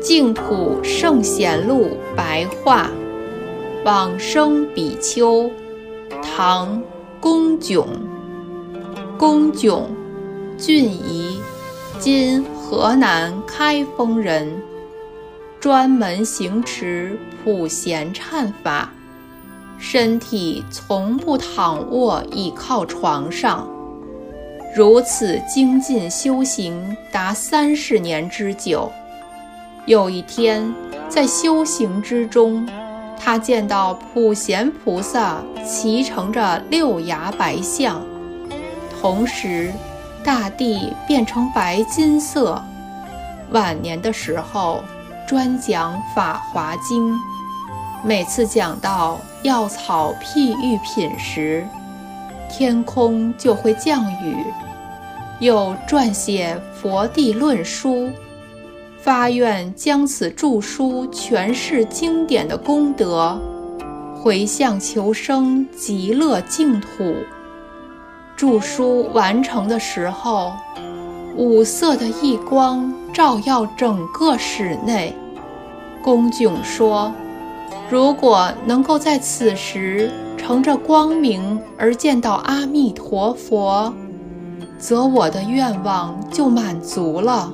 净土圣贤录白话，往生比丘，唐，龚炯。龚炯，俊仪，今河南开封人，专门行持普贤忏法，身体从不躺卧倚靠床上，如此精进修行达三十年之久。有一天，在修行之中，他见到普贤菩萨骑乘着六牙白象，同时，大地变成白金色。晚年的时候，专讲《法华经》，每次讲到药草譬喻品时，天空就会降雨。又撰写《佛地论书》。发愿将此著书诠释经典的功德，回向求生极乐净土。著书完成的时候，五色的异光照耀整个室内。公炯说：“如果能够在此时乘着光明而见到阿弥陀佛，则我的愿望就满足了。”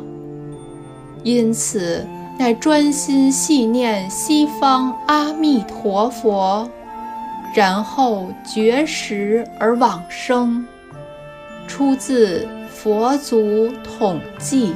因此，乃专心细念西方阿弥陀佛，然后绝食而往生。出自《佛祖统记》。